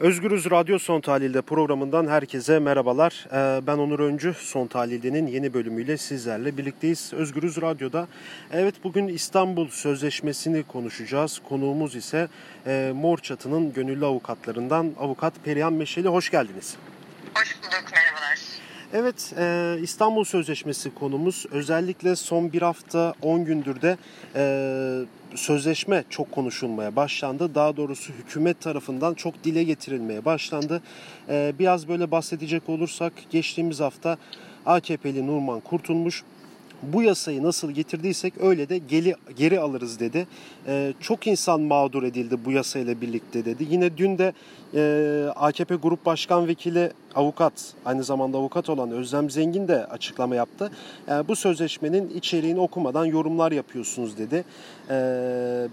Özgürüz Radyo Son Tahlil'de programından herkese merhabalar. Ee, ben Onur Öncü, Son Tahlil'de'nin yeni bölümüyle sizlerle birlikteyiz. Özgürüz Radyo'da. Evet bugün İstanbul Sözleşmesi'ni konuşacağız. Konuğumuz ise e, Mor Çatı'nın gönüllü avukatlarından avukat Perihan Meşeli. Hoş geldiniz. Evet, e, İstanbul Sözleşmesi konumuz. Özellikle son bir hafta 10 gündür de e, sözleşme çok konuşulmaya başlandı. Daha doğrusu hükümet tarafından çok dile getirilmeye başlandı. E, biraz böyle bahsedecek olursak geçtiğimiz hafta AKP'li Nurman Kurtulmuş bu yasayı nasıl getirdiysek öyle de geri, geri alırız dedi. Ee, çok insan mağdur edildi bu yasayla birlikte dedi. Yine dün de e, AKP Grup Başkan Vekili avukat, aynı zamanda avukat olan Özlem Zengin de açıklama yaptı. E, bu sözleşmenin içeriğini okumadan yorumlar yapıyorsunuz dedi. E,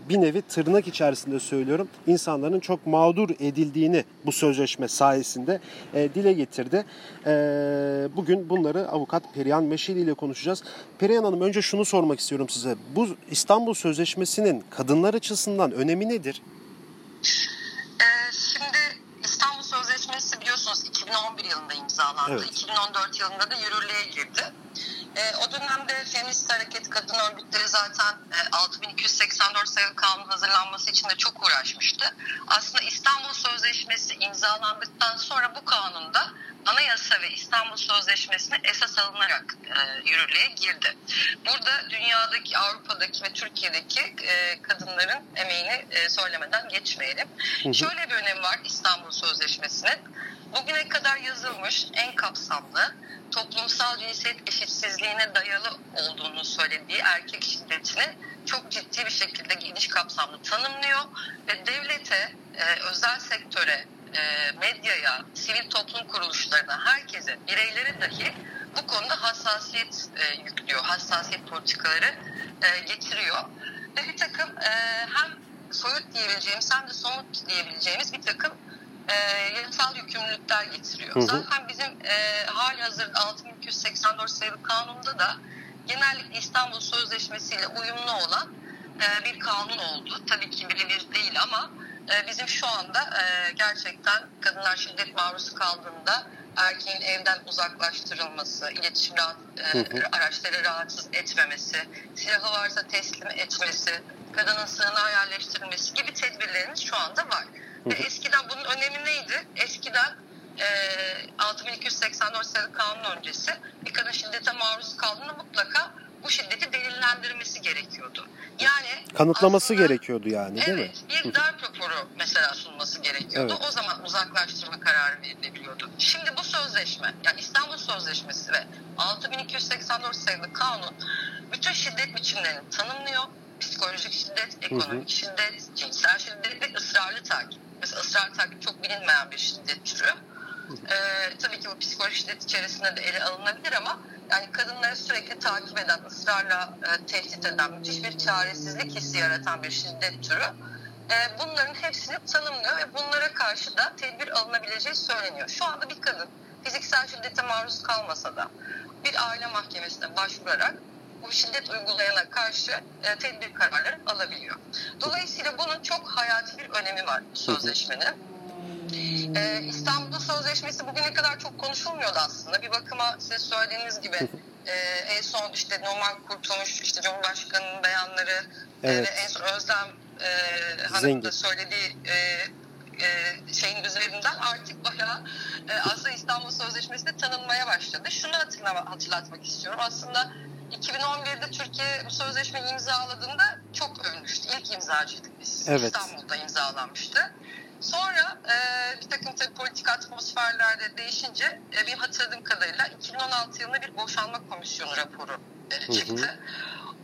bir nevi tırnak içerisinde söylüyorum insanların çok mağdur edildiğini bu sözleşme sayesinde e, dile getirdi. E, bugün bunları avukat Perihan Meşeli ile konuşacağız. Perihan Hanım önce şunu sormak istiyorum size. Bu İstanbul Sözleşmesi'nin kadınlar açısından önemi nedir? Ee, şimdi İstanbul Sözleşmesi biliyorsunuz 2011 yılında imzalandı. Evet. 2014 yılında da yürürlüğe girdi. E, o dönemde feminist hareket kadın örgütleri zaten e, 6284 sayılı kanun hazırlanması için de çok uğraşmıştı. Aslında İstanbul Sözleşmesi imzalandıktan sonra bu kanunda anayasa ve İstanbul Sözleşmesi'ne esas alınarak e, yürürlüğe girdi. Burada dünyadaki, Avrupa'daki ve Türkiye'deki e, kadınların emeğini e, söylemeden geçmeyelim. Hı hı. Şöyle bir önemi var İstanbul Sözleşmesi'nin. Bugüne kadar yazılmış en kapsamlı toplumsal cinsiyet eşitsizliğine dayalı olduğunu söylediği erkek şiddetini çok ciddi bir şekilde geniş kapsamlı tanımlıyor ve devlete, e, özel sektöre, e, medyaya, sivil toplum kuruluşlarına, herkese, bireylere dahi bu konuda hassasiyet e, yüklüyor, hassasiyet politikaları e, getiriyor. Ve bir takım e, hem soyut diyebileceğimiz hem de somut diyebileceğimiz bir takım e, yasal yükümlülükler getiriyor. Hı hı. Zaten bizim e, hali hazır 6284 sayılı kanunda da genellikle İstanbul Sözleşmesi ile uyumlu olan e, bir kanun oldu. Tabii ki birebir değil ama bizim şu anda e, gerçekten kadınlar şiddet maruz kaldığında erkeğin evden uzaklaştırılması, iletişim rahat, e, araçları rahatsız etmemesi, silahı varsa teslim etmesi, kadının sığınağa yerleştirilmesi gibi tedbirlerimiz şu anda var. Ve eskiden bunun önemi neydi? Eskiden e, 6284 sayılı kanun öncesi bir kadın şiddete maruz kaldığında mutlaka bu şiddeti delillendirmesi gerekiyordu. Yani kanıtlaması aslında, gerekiyordu yani değil evet, mi? Evet, bir darp raporu mesela sunması gerekiyordu. Evet. O zaman uzaklaştırma kararı verilebiliyordu. Şimdi bu sözleşme, yani İstanbul Sözleşmesi ve 6284 sayılı kanun bütün şiddet biçimlerini tanımlıyor. Psikolojik şiddet, ekonomik hı hı. şiddet, cinsel şiddet ve ısrarlı takip. Mesela ısrar takip çok bilinmeyen bir şiddet türü. Ee, tabii ki bu psikolojik şiddet içerisinde de ele alınabilir ama yani kadınları sürekli takip eden, ısrarla e, tehdit eden, müthiş bir çaresizlik hissi yaratan bir şiddet türü. E, bunların hepsini tanımlıyor ve bunlara karşı da tedbir alınabileceği söyleniyor. Şu anda bir kadın fiziksel şiddete maruz kalmasa da bir aile mahkemesine başvurarak bu şiddet uygulayana karşı e, tedbir kararları alabiliyor. Dolayısıyla bunun çok hayati bir önemi var sözleşmenin. Ee, İstanbul Sözleşmesi bugüne kadar çok konuşulmuyordu aslında. Bir bakıma siz söylediğiniz gibi e, en son işte normal kurtulmuş işte Cumhurbaşkanı'nın beyanları evet. e, ve en son Özlem e, Hanım da söylediği e, e, şeyin üzerinden artık bayağı e, aslında İstanbul Sözleşmesi de tanınmaya başladı. Şunu hatırlama, hatırlatmak istiyorum. Aslında 2011'de Türkiye bu sözleşmeyi imzaladığında çok övmüştü. İlk imzacıydık biz. Evet. İstanbul'da imzalanmıştı. Sonra e, bir takım tabii politik atmosferlerde değişince e, benim hatırladığım kadarıyla 2016 yılında bir boşanma komisyonu raporu e, çıktı. Hı hı.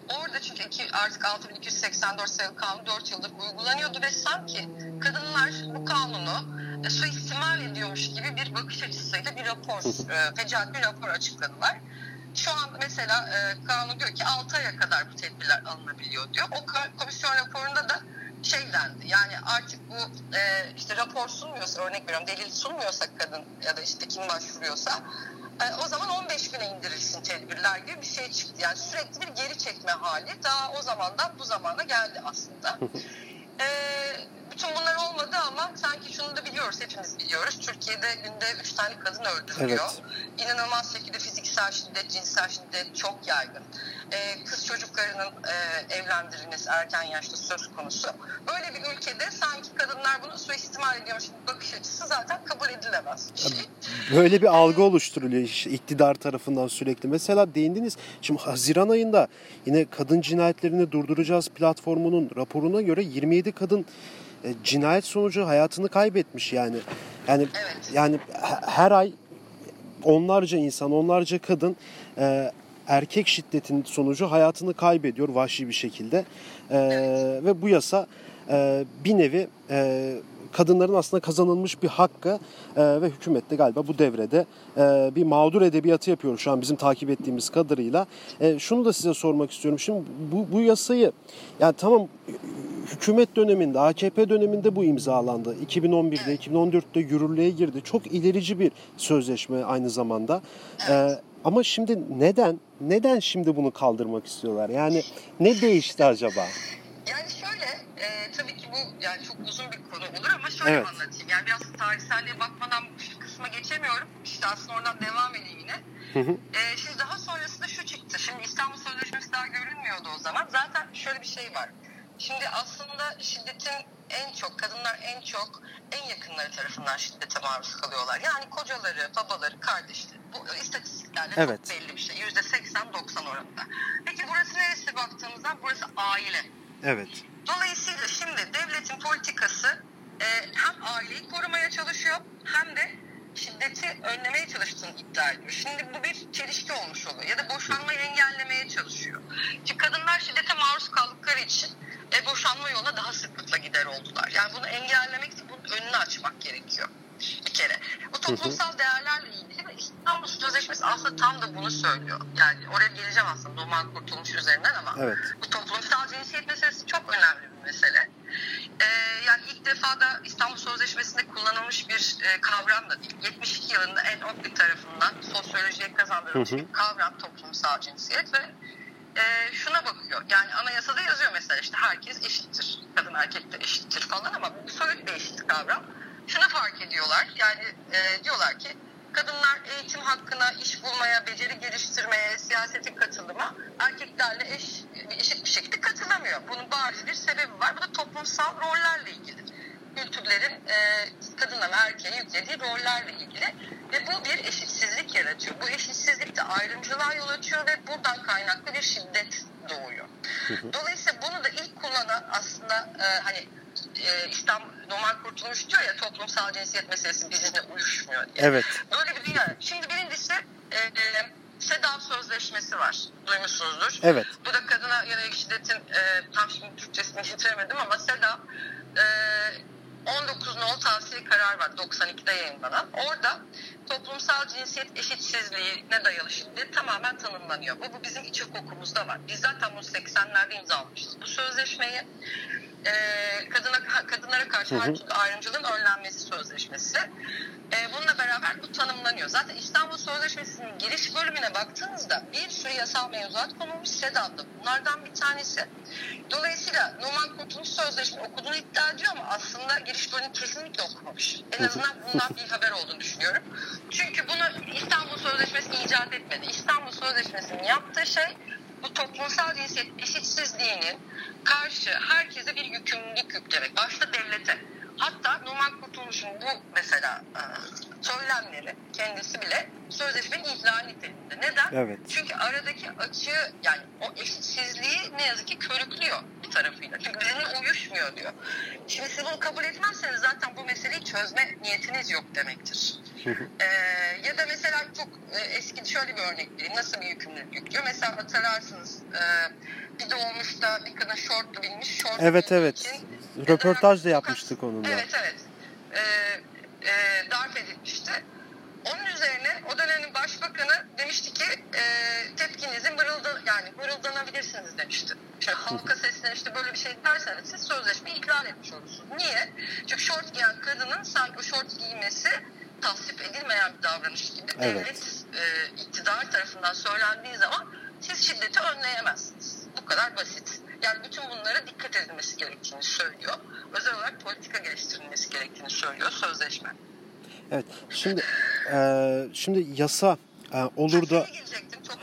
Orada çünkü iki, artık 6284 sayılı kanun 4 yıldır uygulanıyordu ve sanki kadınlar bu kanunu e, suistimal ediyormuş gibi bir bakış açısıyla bir rapor, e, fecaat bir rapor açıkladılar. Şu an mesela e, kanun diyor ki 6 aya kadar bu tedbirler alınabiliyor diyor. O komisyon raporunda da şey dendi yani artık bu e, işte rapor sunmuyorsa örnek veriyorum delil sunmuyorsa kadın ya da işte kim başvuruyorsa e, o zaman 15 güne indirilsin tedbirler gibi bir şey çıktı. Yani sürekli bir geri çekme hali daha o zamandan bu zamana geldi aslında. e, bütün bunlar olmadı ama sanki şunu da biliyoruz, hepimiz biliyoruz. Türkiye'de günde 3 tane kadın öldürülüyor. Evet. İnanılmaz şekilde fiziksel şiddet, cinsel şiddet çok yaygın. Ee, kız çocuklarının e, evlendirilmesi erken yaşta söz konusu. Böyle bir ülkede sanki kadınlar bunu suistimal ediyormuş bakış açısı zaten kabul edilemez bir şey. Böyle bir algı oluşturuluyor iktidar tarafından sürekli. Mesela değindiniz, şimdi Haziran ayında yine kadın cinayetlerini durduracağız platformunun raporuna göre 27 kadın e, cinayet sonucu hayatını kaybetmiş yani. Yani evet. yani her ay onlarca insan, onlarca kadın e, erkek şiddetin sonucu hayatını kaybediyor vahşi bir şekilde. E. Ve bu yasa e, bir nevi e, kadınların aslında kazanılmış bir hakkı e, ve hükümet de galiba bu devrede e, bir mağdur edebiyatı yapıyor şu an bizim takip ettiğimiz kadarıyla. E, şunu da size sormak istiyorum. Şimdi bu, bu yasayı yani tamam hükümet döneminde AKP döneminde bu imzalandı. 2011'de 2014'te yürürlüğe girdi. Çok ilerici bir sözleşme aynı zamanda. E, ama şimdi neden neden şimdi bunu kaldırmak istiyorlar? Yani ne değişti acaba? Yani şöyle e, tabii ki bu yani çok uzun bir konu olur ama şöyle evet. anlatayım. Yani biraz tarihselliğe bakmadan şu kısma geçemiyorum. İşte aslında oradan devam edeyim yine. Hı hı. E, şimdi daha sonrasında şu çıktı. Şimdi İstanbul Sözleşmesi daha görünmüyordu o zaman. Zaten şöyle bir şey var. Şimdi aslında şiddetin en çok, kadınlar en çok en yakınları tarafından şiddete maruz kalıyorlar. Yani kocaları, babaları, kardeşleri. Bu istatistiklerle evet. çok belli bir şey. Yüzde 80-90 oranında. Peki burası neresi baktığımızda burası aile. Evet. Dolayısıyla şimdi devletin politikası e, hem aileyi korumaya çalışıyor hem de şiddeti önlemeye çalıştığını iddia ediyor. Şimdi bu bir çelişki olmuş oluyor. Ya da boşanmayı engellemeye çalışıyor. Çünkü kadınlar şiddete maruz kaldıkları için e, boşanma yoluna daha sıklıkla gider oldular. Yani bunu engellemek için bunun önünü açmak gerekiyor bir kere. Bu toplumsal değerlerle ilgili ve İstanbul Sözleşmesi aslında tam da bunu söylüyor. Yani oraya geleceğim aslında Numan Kurtulmuş üzerinden ama evet. bu toplumsal cinsiyet meselesi çok önemli bir mesele. Ee, yani ilk defa da İstanbul Sözleşmesi'nde kullanılmış bir e, kavram da değil. 72 yılında en Oakley tarafından sosyolojiye kazandırılmış bir kavram toplumsal cinsiyet ve e, şuna bakıyor. Yani anayasada yazıyor mesela işte herkes eşittir. Kadın erkek de eşittir falan ama bu soyut bir eşit kavram. Şunu fark ediyorlar. Yani e, diyorlar ki kadınlar eğitim hakkına, iş bulmaya, beceri geliştirmeye, siyasete katılıma erkeklerle eş, eşit bir şekilde katılamıyor. Bunun bariz bir sebebi var. Bu da toplumsal rollerle ilgili. Kültürlerin e, kadına ve erkeğe yüklediği rollerle ilgili ve bu bir eşitsizlik yaratıyor. Bu eşitsizlik de ayrımcılığa yol açıyor ve buradan kaynaklı bir şiddet doğuyor. Dolayısıyla bunu da ilk kullanan aslında e, hani e, İslam Numan Kurtulmuş diyor ya toplumsal cinsiyet meselesi bizimle uyuşmuyor diye. Evet. Böyle bir dünya. Şimdi birincisi e, e, SEDAV Sözleşmesi var. Duymuşsunuzdur. Evet. Bu da kadına yönelik şiddetin e, tam şimdi Türkçesini getiremedim ama SEDAV e, 19 nol tavsiye karar var 92'de yayınlanan. Orada toplumsal cinsiyet eşitsizliğine dayalı şiddet tamamen tanımlanıyor. Bu, bu bizim iç hukukumuzda var. Biz zaten bunu 80'lerde imzalamışız. Bu sözleşmeyi e, kadına kadınlara karşı her türlü ayrımcılığın önlenmesi sözleşmesi. E, bununla beraber bu tanımlanıyor. Zaten İstanbul Sözleşmesi'nin giriş bölümüne baktığınızda bir sürü yasal mevzuat konulmuş SEDAV'da. Bunlardan bir tanesi. Dolayısıyla Numan Kurtuluş Sözleşmesi okuduğunu iddia ediyor ama aslında giriş bölümünü kesinlikle okumamış. En azından bundan bir haber olduğunu düşünüyorum. Çünkü bunu İstanbul Sözleşmesi icat etmedi. İstanbul Sözleşmesi'nin yaptığı şey bu toplumsal cinsiyet eşitsizliğinin karşı herkese bir yükümlülük yüklemek. Başta devlete. Hatta Numan Kurtulmuş'un bu mesela e, söylemleri kendisi bile sözleşmenin ihlal niteliğinde. Neden? Evet. Çünkü aradaki açığı yani o eşitsizliği ne yazık ki körüklüyor bir tarafıyla. Çünkü bizimle uyuşmuyor diyor. Şimdi siz bunu kabul etmezseniz zaten bu meseleyi çözme niyetiniz yok demektir. ee, ya da mesela çok e, eski şöyle bir örnek vereyim. Nasıl bir yükümlülük yüklüyor? Mesela hatırlarsınız e, bir doğmuşta bir kadın şortlu binmiş. Şort evet evet. Için, Röportaj da yapmıştık onunla. Evet evet. Ee, e, darp edilmişti. Onun üzerine o dönemin başbakanı demişti ki e, tepkinizi mırıldı yani mırıldanabilirsiniz demişti. Şimdi halka seslenip işte böyle bir şey derseniz siz sözleşmeyi ihlal etmiş olursunuz. Niye? Çünkü şort giyen kadının sanki o şort giymesi tasvip edilmeyen bir davranış gibi evet. devlet e, iktidar tarafından söylendiği zaman siz şiddeti önleyemezsiniz. Bu kadar basit. Yani bütün bunlara dikkat edilmesi gerektiğini söylüyor. Özel olarak politika geliştirilmesi gerektiğini söylüyor sözleşme. Evet. Şimdi e, şimdi yasa e, olur da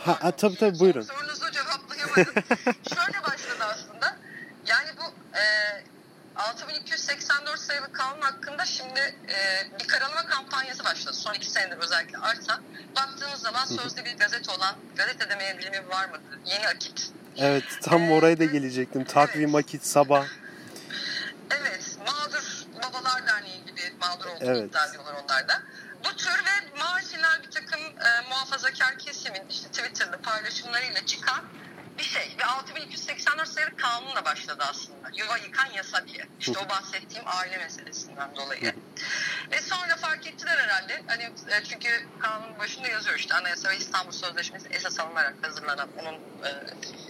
Ha, ha, tabii, tabii, buyurun. Sorunuzu cevaplayamadım. Şöyle başladı aslında. Yani bu e, 6284 sayılı kanun hakkında şimdi e, bir karalama kampanyası başladı. Son iki senedir özellikle artan. Baktığınız zaman sözde bir gazete olan Gazete Demeyen Bilimi var mı? Yeni Akit. Evet tam oraya da gelecektim. Takvim vakit sabah. Evet, Mağdur Babalar Derneği gibi mağdur olduğunu Evet. iddia ediyorlar onlar da. Bu tür ve marjinal bir takım e, muhafazakar kesimin işte Twitter'da paylaşımlarıyla çıkan bir şey. Ve 6284 sayılı kanunla başladı aslında. Yuva yıkan yasa diye. İşte o bahsettiğim aile meselesinden dolayı. ve sonra fark ettiler herhalde. Hani e, çünkü kanunun başında yazıyor işte Anayasa ve İstanbul Sözleşmesi esas alınarak hazırlanan, onun e,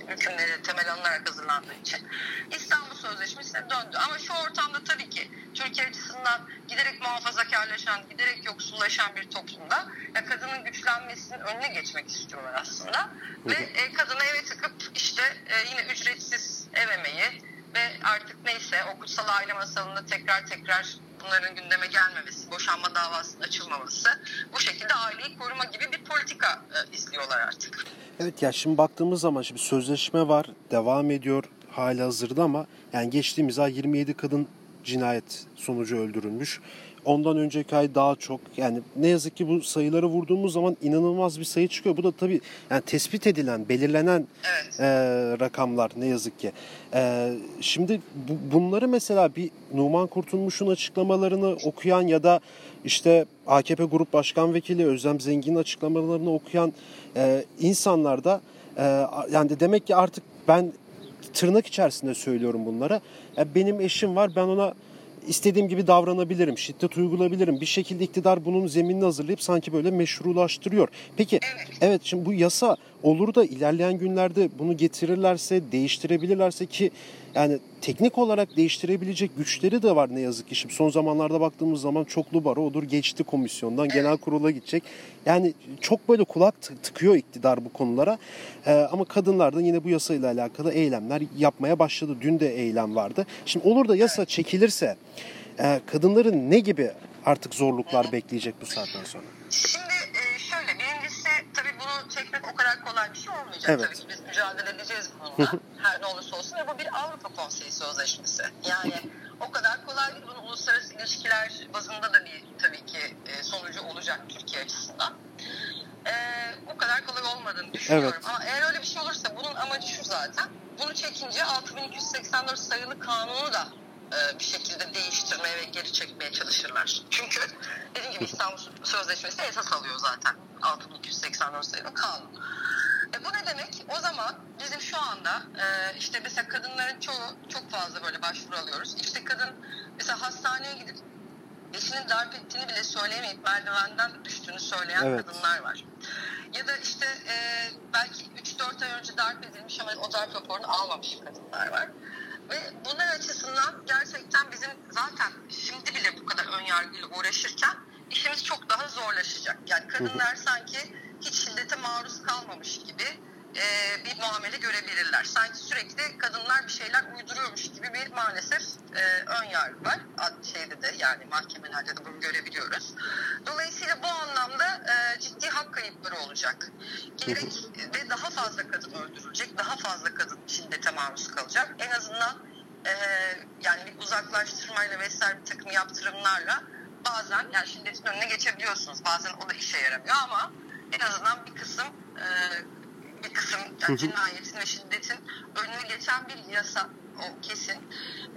hükümleri temel alınarak hazırlandığı için İstanbul Sözleşmesi'ne döndü. Ama şu ortamda tabii ki Türkiye açısından giderek muhafazakarlaşan, giderek yoksullaşan bir toplumda ya kadının güçlenmesinin önüne geçmek istiyorlar aslında. Ve e, kadını eve tıkıp işte e, yine ücretsiz ev emeği ve artık neyse o kutsal aile masalında tekrar tekrar bunların gündeme gelmemesi, boşanma davasının açılmaması bu şekilde aileyi koruma gibi bir politika e, izliyorlar artık. Evet ya şimdi baktığımız zaman şimdi sözleşme var, devam ediyor hali hazırda ama yani geçtiğimiz ay 27 kadın cinayet sonucu öldürülmüş. Ondan önceki ay daha çok yani ne yazık ki bu sayıları vurduğumuz zaman inanılmaz bir sayı çıkıyor. Bu da tabii yani tespit edilen, belirlenen Evet. e, rakamlar ne yazık ki. E, şimdi bu, bunları mesela bir Numan Kurtulmuş'un açıklamalarını okuyan ya da işte AKP Grup Başkan Vekili Özlem Zengin'in açıklamalarını okuyan e, insanlar da e, yani de demek ki artık ben tırnak içerisinde söylüyorum bunlara. E, benim eşim var ben ona istediğim gibi davranabilirim, şiddet uygulayabilirim. Bir şekilde iktidar bunun zeminini hazırlayıp sanki böyle meşrulaştırıyor. Peki evet şimdi bu yasa olur da ilerleyen günlerde bunu getirirlerse, değiştirebilirlerse ki yani teknik olarak değiştirebilecek güçleri de var ne yazık ki. Şimdi son zamanlarda baktığımız zaman çoklu baro odur geçti komisyondan genel kurula gidecek. Yani çok böyle kulak tı- tıkıyor iktidar bu konulara. Ee, ama kadınlar da yine bu yasayla alakalı eylemler yapmaya başladı. Dün de eylem vardı. Şimdi olur da yasa çekilirse e, kadınların ne gibi artık zorluklar bekleyecek bu saatten sonra? Şimdi e, şöyle birincisi tabii bunu çekmek o kadar kolay bir şey olmayacak. Evet. Tabii ki biz mücadele edeceğiz bununla. Her ne olursa olsun ve bu bir Avrupa Konseyi Sözleşmesi. Yani o kadar kolay değil. Bunun uluslararası ilişkiler bazında da bir tabii ki e, sonucu olacak Türkiye açısından. E, o kadar kolay olmadığını düşünüyorum. Evet. Ama eğer öyle bir şey olursa bunun amacı şu zaten. Bunu çekince 6284 sayılı kanunu da e, bir şekilde değiştirmeye ve geri çekmeye çalışırlar. Çünkü dediğim gibi İstanbul Sözleşmesi esas alıyor zaten 6284 sayılı kanun. E bu ne demek? O zaman bizim şu anda e, işte mesela kadınların çoğu çok fazla böyle başvuru alıyoruz. İşte kadın mesela hastaneye gidip eşinin darp ettiğini bile söyleyemeyip merdivenden düştüğünü söyleyen Evet. kadınlar var. Ya da işte e, belki 3-4 ay önce darp edilmiş ama o darp raporunu almamış kadınlar var. Ve bunlar açısından gerçekten bizim zaten şimdi bile bu kadar ön yargıyla uğraşırken işimiz çok daha zorlaşacak. Yani kadınlar sanki hiç şiddete maruz kalmamış gibi e, bir muamele görebilirler. Sanki sürekli kadınlar bir şeyler uyduruyormuş gibi bir maalesef e, ön yargı var. Şeyde de yani mahkemelerde de bunu görebiliyoruz. Dolayısıyla bu anlamda e, ciddi hak kayıpları olacak. Gerek ve daha fazla kadın öldürülecek, daha fazla kadın şiddete maruz kalacak. En azından e, yani bir uzaklaştırmayla vesaire bir takım yaptırımlarla bazen yani şiddetin önüne geçebiliyorsunuz. Bazen o da işe yaramıyor ama en azından bir kısım e, bir kısım yani cinayetin ve şiddetin önüne geçen bir yasa o kesin.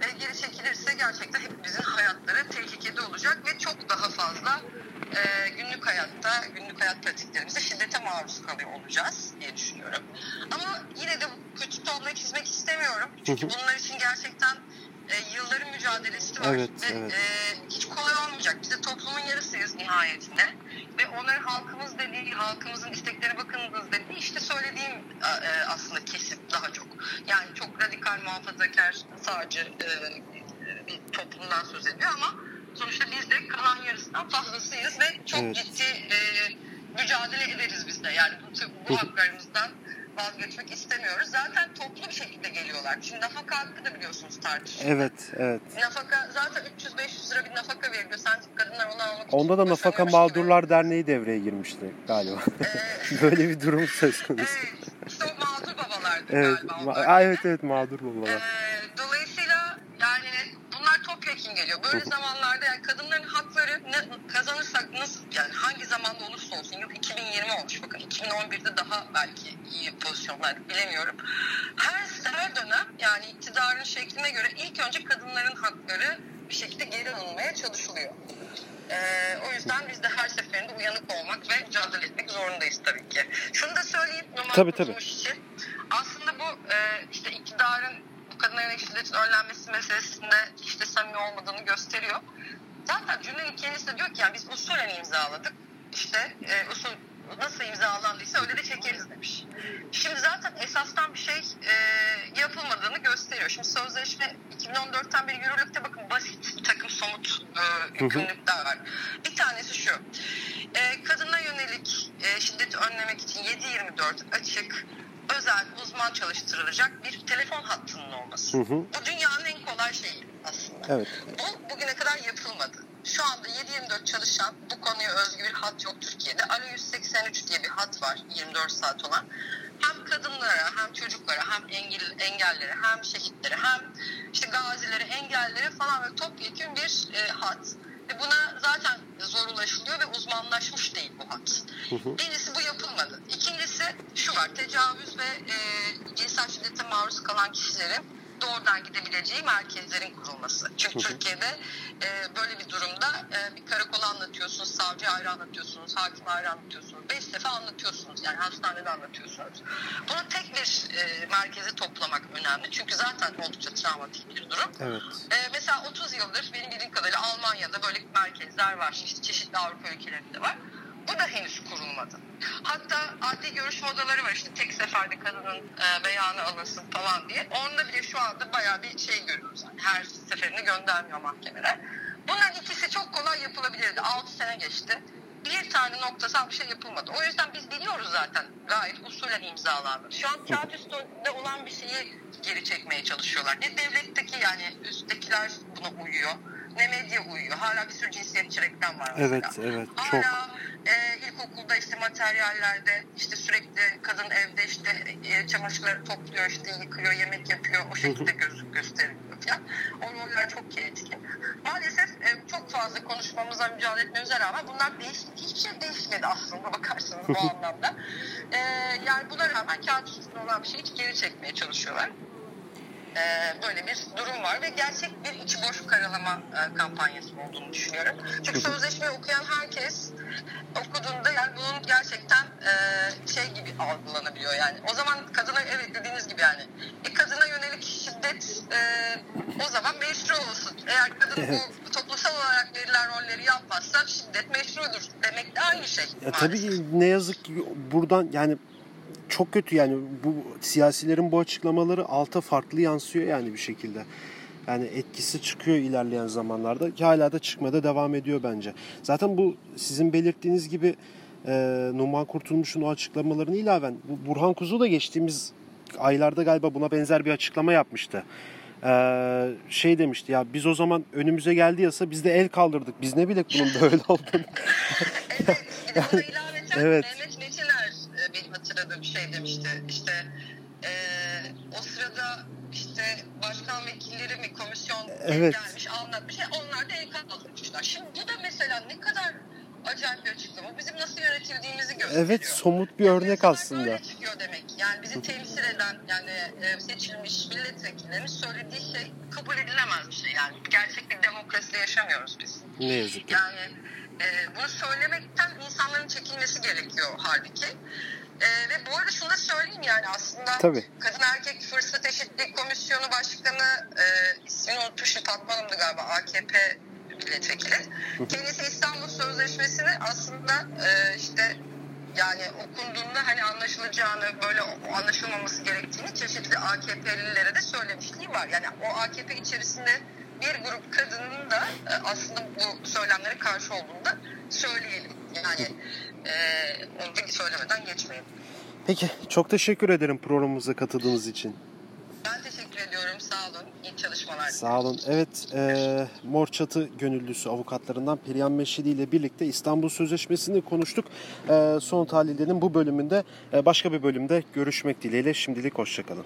Ve geri çekilirse gerçekten hepimizin hayatları tehlikede olacak ve çok daha fazla e, günlük hayatta, günlük hayat pratiklerimizde şiddete maruz kalıyor olacağız diye düşünüyorum. Ama yine de bu kötü tabloyu çizmek istemiyorum. Çünkü bunlar için gerçekten e, yılların mücadelesi var. Evet, ve evet. e, olmayacak. Biz de toplumun yarısıyız nihayetinde. Ve onların halkımız dediği, halkımızın isteklerine bakınız dediği işte söylediğim e, aslında kesim daha çok. Yani çok radikal, muhafazakar, sağcı e, e, bir toplumdan söz ediyor ama sonuçta biz de kalan yarısından fazlasıyız ve çok Evet. ciddi mücadele ederiz biz de. Yani bu, bu haklarımızdan vazgeçmek istemiyoruz. Zaten toplu bir şekilde geliyorlar. Şimdi nafaka hakkı da biliyorsunuz tartışılıyor. Evet, evet. Nafaka zaten 300-500 lira bir nafaka veriliyor için Onda da Nafaka boşanıyormuş Mağdurlar Derneği devreye girmişti galiba. Ee, Böyle bir durum söz konusu. evet, işte o mağdur babalardı Evet, galiba. ma- evet evet mağdur babalar. Ee, dolayısıyla yani bunlar topyekun geliyor. Böyle zamanlarda yani kadınların hakları ne, kazanırsak nasıl yani hangi zamanda olursa olsun yıl 2020 olmuş bakın 2011'de daha belki iyi pozisyonlar bilemiyorum. Her, her dönem yani iktidarın şekline göre ilk önce kadınların hakları bir şekilde geri alınmaya çalışılıyor. Ee, o yüzden biz de her seferinde uyanık olmak ve mücadele etmek zorundayız tabii ki. Şunu da söyleyeyim Numan Tabii, tabii. İçin. Aslında bu e, işte iktidarın bu kadına yönelik şiddetin önlenmesi meselesinde işte samimi olmadığını gösteriyor. Zaten cümlenin kendisi de diyor ki yani biz usulen imzaladık. İşte e, usul nasıl imzalandıysa öyle de çekeriz demiş. Şimdi zaten esastan bir şey e, yapılmadığını gösteriyor. Şimdi sözleşme 2014'ten beri yürürlükte bakın basit bir takım somut e, yükümlülükler var. Bir tanesi şu. E, kadına yönelik e, şiddeti önlemek için 7-24 açık özel uzman çalıştırılacak bir telefon hattının olması. Hı hı. Bu dünyanın en kolay şeyi aslında. Evet. Bu bugüne kadar yapılmadı. Şu anda 7-24 çalışan bu konuya özgü bir hat yok Türkiye'de. Alo 183 diye bir hat var 24 saat olan. Hem kadınlara hem çocuklara hem engel, engellere hem şehitlere hem işte gazilere engellere falan böyle topyekun bir e, hat. Ve buna zaten zor ulaşılıyor ve uzmanlaşmış değil bu hat. Birincisi bu yapılmadı. İkincisi şu var tecavüz ve e, cinsel şiddete maruz kalan kişilerin doğrudan gidebileceği merkezlerin kurulması. Çünkü Türkiye'de e, böyle bir durumda e, bir karakola anlatıyorsunuz, savcı ayrı anlatıyorsunuz, hakim ayrı anlatıyorsunuz. Beş defa anlatıyorsunuz yani hastanede anlatıyorsunuz. Bunu tek bir e, merkeze toplamak önemli. Çünkü zaten oldukça travmatik bir durum. Evet. Ee, mesela 30 yıldır benim bildiğim kadarıyla Almanya'da böyle merkezler var. İşte çeşitli Avrupa ülkelerinde var. Bu da henüz kurulmadı. Hatta adli görüşme odaları var işte tek seferde kadının e, beyanı alınsın falan diye. Onda bile şu anda bayağı bir şey görüyoruz. Yani her seferinde göndermiyor mahkemeler. Bunların ikisi çok kolay yapılabilirdi. 6 sene geçti. Bir tane noktasal bir şey yapılmadı. O yüzden biz biliyoruz zaten gayet usulen imzalandı. Şu an kağıt üstünde olan bir şeyi geri çekmeye çalışıyorlar. Ne devletteki yani üsttekiler buna uyuyor ne medya uyuyor. Hala bir sürü cinsiyetçi reklam var mesela. Evet, evet, çok. Hala e, ilkokulda işte materyallerde işte sürekli kadın evde işte e, çamaşırları topluyor işte yıkıyor, yemek yapıyor. O şekilde göz, gösteriliyor falan. O roller çok etkin. Maalesef e, çok fazla konuşmamıza, mücadele etmemize rağmen bunlar değişti. Hiçbir şey değişmedi aslında bakarsanız bu anlamda. E, yani buna rağmen kağıt üstünde olan bir şeyi hiç geri çekmeye çalışıyorlar. Ee, böyle bir durum var ve gerçek bir içi boş karalama e, kampanyası olduğunu düşünüyorum. Çünkü sözleşmeyi okuyan herkes okuduğunda yani bunun gerçekten e, şey gibi algılanabiliyor yani. O zaman kadına evet dediğiniz gibi yani e, kadına yönelik şiddet e, o zaman meşru olsun. Eğer kadın bu toplumsal olarak verilen rolleri yapmazsa şiddet meşrudur demek de aynı şey. Ya tabii ne yazık ki buradan yani çok kötü yani bu siyasilerin bu açıklamaları alta farklı yansıyor yani bir şekilde. Yani etkisi çıkıyor ilerleyen zamanlarda ki hala da çıkmada devam ediyor bence. Zaten bu sizin belirttiğiniz gibi e, Numan Kurtulmuş'un o açıklamalarını ilaven bu Burhan Kuzu da geçtiğimiz aylarda galiba buna benzer bir açıklama yapmıştı. Ee, şey demişti ya biz o zaman önümüze geldi yasa biz de el kaldırdık. Biz ne bilek bunun böyle olduğunu. Evet, buna ilaveten Evet. Hatırladığım şey demişti. İşte e, o sırada işte başkan vekilleri mi komisyon Evet. gelmiş anlatmış. Yani onlar da el kaldırmışlar. Şimdi bu da mesela ne kadar acayip bir açıklama. Bizim nasıl yönetildiğimizi gösteriyor. Evet somut bir örnek Yasalar aslında. Böyle çıkıyor demek. Yani bizi temsil eden yani e, seçilmiş milletvekillerinin söylediği şey kabul edilemez bir şey. Yani gerçek bir demokraside yaşamıyoruz biz. Ne yazık ki. Yani e, bunu söylemekten insanların çekilmesi gerekiyor halbuki. E, ve bu arada şunu da söyleyeyim yani aslında Tabii. Kadın Erkek Fırsat Eşitlik Komisyonu Başkanı e, ismini unuttum şimdi Fatma Hanım'dı galiba AKP milletvekili. Kendisi İstanbul Sözleşmesi'ni aslında e, işte yani okunduğunda hani anlaşılacağını böyle anlaşılmaması gerektiğini çeşitli AKP'lilere de söylemişliği var. Yani o AKP içerisinde bir grup kadının da e, aslında bu söylemlere karşı olduğunu da söyleyelim. Yani e, onu söylemeden geçmeyelim. Peki çok teşekkür ederim programımıza katıldığınız için. Ben teşekkür ediyorum. Sağ olun. İyi çalışmalar. Sağ olun. Evet, e, Mor Çatı gönüllüsü avukatlarından Perihan Meşidi ile birlikte İstanbul Sözleşmesi'ni konuştuk. E, son tahlillerinin bu bölümünde e, başka bir bölümde görüşmek dileğiyle şimdilik hoşçakalın.